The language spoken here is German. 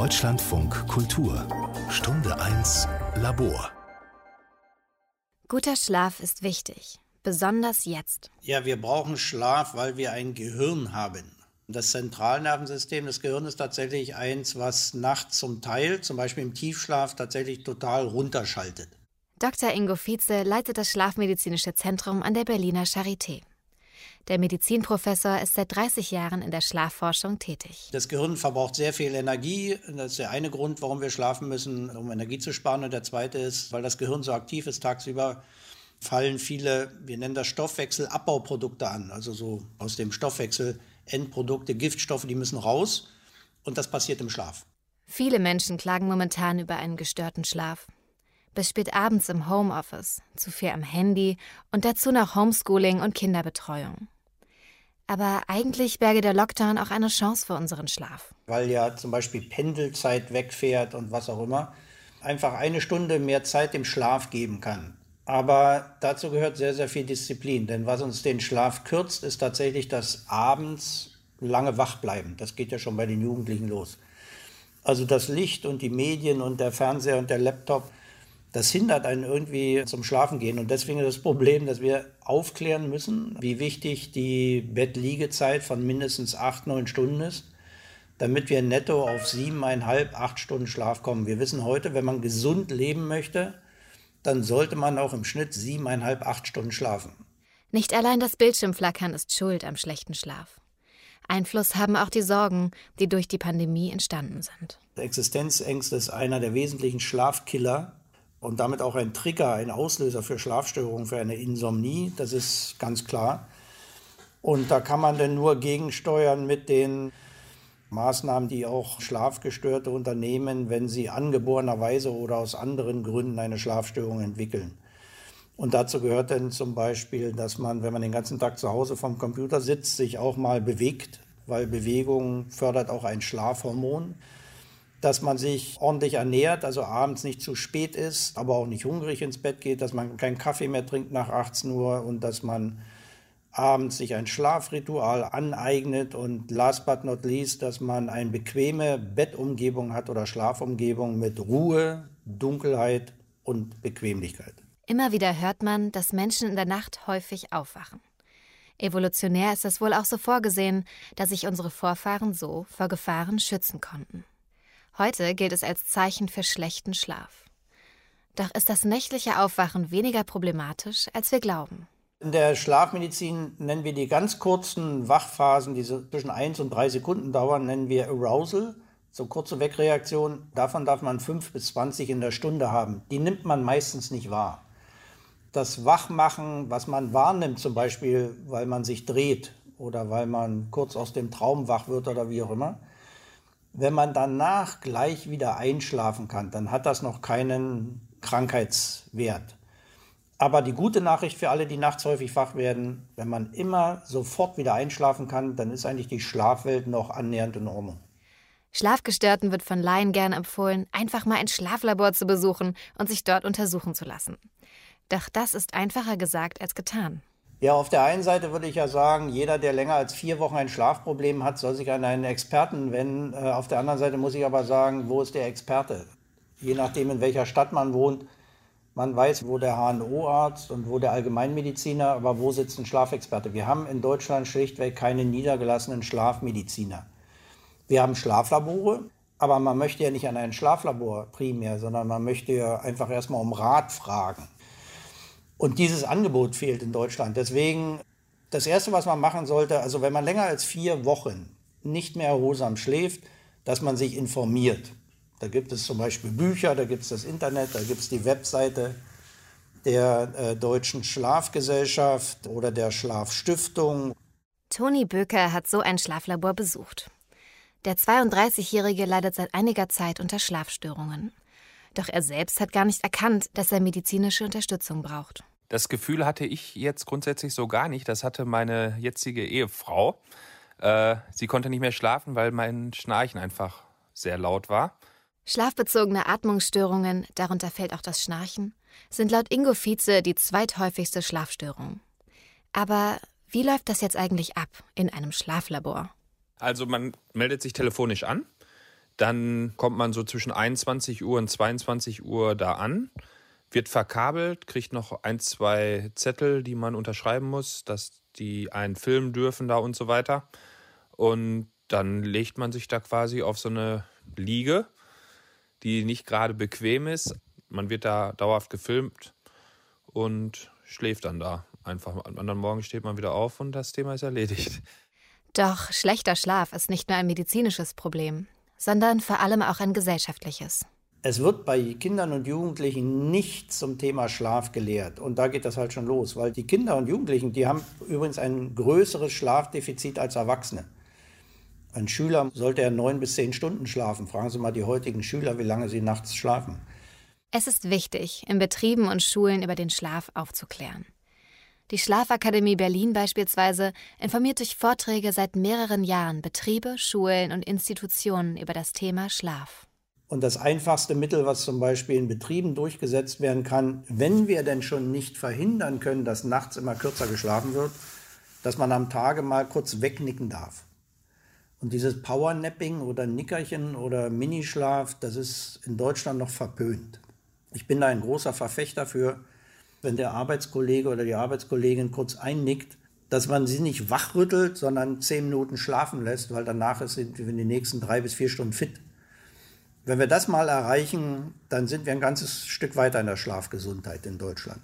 Deutschlandfunk Kultur Stunde 1 Labor Guter Schlaf ist wichtig, besonders jetzt. Ja, wir brauchen Schlaf, weil wir ein Gehirn haben. Das Zentralnervensystem des Gehirns ist tatsächlich eins, was nachts zum Teil, zum Beispiel im Tiefschlaf, tatsächlich total runterschaltet. Dr. Ingo Vize leitet das Schlafmedizinische Zentrum an der Berliner Charité. Der Medizinprofessor ist seit 30 Jahren in der Schlafforschung tätig. Das Gehirn verbraucht sehr viel Energie. Das ist der eine Grund, warum wir schlafen müssen, um Energie zu sparen. Und der zweite ist, weil das Gehirn so aktiv ist tagsüber, fallen viele, wir nennen das Stoffwechselabbauprodukte an. Also so aus dem Stoffwechsel Endprodukte, Giftstoffe, die müssen raus. Und das passiert im Schlaf. Viele Menschen klagen momentan über einen gestörten Schlaf bis spät abends im Homeoffice, zu viel am Handy und dazu noch Homeschooling und Kinderbetreuung. Aber eigentlich berge der Lockdown auch eine Chance für unseren Schlaf. Weil ja zum Beispiel Pendelzeit wegfährt und was auch immer, einfach eine Stunde mehr Zeit im Schlaf geben kann. Aber dazu gehört sehr, sehr viel Disziplin. Denn was uns den Schlaf kürzt, ist tatsächlich das abends lange wach bleiben. Das geht ja schon bei den Jugendlichen los. Also das Licht und die Medien und der Fernseher und der Laptop das hindert einen irgendwie zum Schlafen gehen. Und deswegen ist das Problem, dass wir aufklären müssen, wie wichtig die Bettliegezeit von mindestens acht, neun Stunden ist, damit wir netto auf siebeneinhalb, acht Stunden Schlaf kommen. Wir wissen heute, wenn man gesund leben möchte, dann sollte man auch im Schnitt siebeneinhalb, acht Stunden schlafen. Nicht allein das Bildschirmflackern ist schuld am schlechten Schlaf. Einfluss haben auch die Sorgen, die durch die Pandemie entstanden sind. Existenzängste ist einer der wesentlichen Schlafkiller und damit auch ein Trigger, ein Auslöser für Schlafstörungen, für eine Insomnie, das ist ganz klar. Und da kann man denn nur gegensteuern mit den Maßnahmen, die auch Schlafgestörte unternehmen, wenn sie angeborenerweise oder aus anderen Gründen eine Schlafstörung entwickeln. Und dazu gehört dann zum Beispiel, dass man, wenn man den ganzen Tag zu Hause vom Computer sitzt, sich auch mal bewegt, weil Bewegung fördert auch ein Schlafhormon dass man sich ordentlich ernährt, also abends nicht zu spät ist, aber auch nicht hungrig ins Bett geht, dass man keinen Kaffee mehr trinkt nach 18 Uhr und dass man abends sich ein Schlafritual aneignet und last but not least, dass man eine bequeme Bettumgebung hat oder Schlafumgebung mit Ruhe, Dunkelheit und Bequemlichkeit. Immer wieder hört man, dass Menschen in der Nacht häufig aufwachen. Evolutionär ist es wohl auch so vorgesehen, dass sich unsere Vorfahren so vor Gefahren schützen konnten. Heute gilt es als Zeichen für schlechten Schlaf. Doch ist das nächtliche Aufwachen weniger problematisch, als wir glauben. In der Schlafmedizin nennen wir die ganz kurzen Wachphasen, die so zwischen 1 und 3 Sekunden dauern, nennen wir Arousal. So kurze Wegreaktionen, davon darf man 5 bis 20 in der Stunde haben. Die nimmt man meistens nicht wahr. Das Wachmachen, was man wahrnimmt, zum Beispiel, weil man sich dreht oder weil man kurz aus dem Traum wach wird oder wie auch immer, wenn man danach gleich wieder einschlafen kann, dann hat das noch keinen Krankheitswert. Aber die gute Nachricht für alle, die nachts häufig wach werden, wenn man immer sofort wieder einschlafen kann, dann ist eigentlich die Schlafwelt noch annähernd in Ordnung. Schlafgestörten wird von Laien gern empfohlen, einfach mal ein Schlaflabor zu besuchen und sich dort untersuchen zu lassen. Doch das ist einfacher gesagt als getan. Ja, auf der einen Seite würde ich ja sagen, jeder, der länger als vier Wochen ein Schlafproblem hat, soll sich an einen Experten wenden. Äh, auf der anderen Seite muss ich aber sagen, wo ist der Experte? Je nachdem, in welcher Stadt man wohnt, man weiß, wo der HNO-Arzt und wo der Allgemeinmediziner, aber wo sitzt ein Schlafexperte? Wir haben in Deutschland schlichtweg keine niedergelassenen Schlafmediziner. Wir haben Schlaflabore, aber man möchte ja nicht an ein Schlaflabor primär, sondern man möchte ja einfach erstmal um Rat fragen. Und dieses Angebot fehlt in Deutschland. Deswegen das Erste, was man machen sollte, also wenn man länger als vier Wochen nicht mehr erholsam schläft, dass man sich informiert. Da gibt es zum Beispiel Bücher, da gibt es das Internet, da gibt es die Webseite der äh, Deutschen Schlafgesellschaft oder der Schlafstiftung. Toni Böker hat so ein Schlaflabor besucht. Der 32-Jährige leidet seit einiger Zeit unter Schlafstörungen. Doch er selbst hat gar nicht erkannt, dass er medizinische Unterstützung braucht. Das Gefühl hatte ich jetzt grundsätzlich so gar nicht. Das hatte meine jetzige Ehefrau. Äh, sie konnte nicht mehr schlafen, weil mein Schnarchen einfach sehr laut war. Schlafbezogene Atmungsstörungen, darunter fällt auch das Schnarchen, sind laut Ingo Vize die zweithäufigste Schlafstörung. Aber wie läuft das jetzt eigentlich ab in einem Schlaflabor? Also man meldet sich telefonisch an Dann kommt man so zwischen 21 Uhr und 22 Uhr da an, wird verkabelt, kriegt noch ein, zwei Zettel, die man unterschreiben muss, dass die einen filmen dürfen da und so weiter. Und dann legt man sich da quasi auf so eine Liege, die nicht gerade bequem ist. Man wird da dauerhaft gefilmt und schläft dann da einfach. Am anderen Morgen steht man wieder auf und das Thema ist erledigt. Doch schlechter Schlaf ist nicht nur ein medizinisches Problem, sondern vor allem auch ein gesellschaftliches. Es wird bei Kindern und Jugendlichen nicht zum Thema Schlaf gelehrt. Und da geht das halt schon los, weil die Kinder und Jugendlichen, die haben übrigens ein größeres Schlafdefizit als Erwachsene. Ein Schüler sollte ja neun bis zehn Stunden schlafen. Fragen Sie mal die heutigen Schüler, wie lange sie nachts schlafen. Es ist wichtig, in Betrieben und Schulen über den Schlaf aufzuklären. Die Schlafakademie Berlin beispielsweise informiert durch Vorträge seit mehreren Jahren Betriebe, Schulen und Institutionen über das Thema Schlaf. Und das einfachste Mittel, was zum Beispiel in Betrieben durchgesetzt werden kann, wenn wir denn schon nicht verhindern können, dass nachts immer kürzer geschlafen wird, dass man am Tage mal kurz wegnicken darf. Und dieses Powernapping oder Nickerchen oder Minischlaf, das ist in Deutschland noch verpönt. Ich bin da ein großer Verfechter für, wenn der Arbeitskollege oder die Arbeitskollegin kurz einnickt, dass man sie nicht wachrüttelt, sondern zehn Minuten schlafen lässt, weil danach sind wir in den nächsten drei bis vier Stunden fit. Wenn wir das mal erreichen, dann sind wir ein ganzes Stück weiter in der Schlafgesundheit in Deutschland.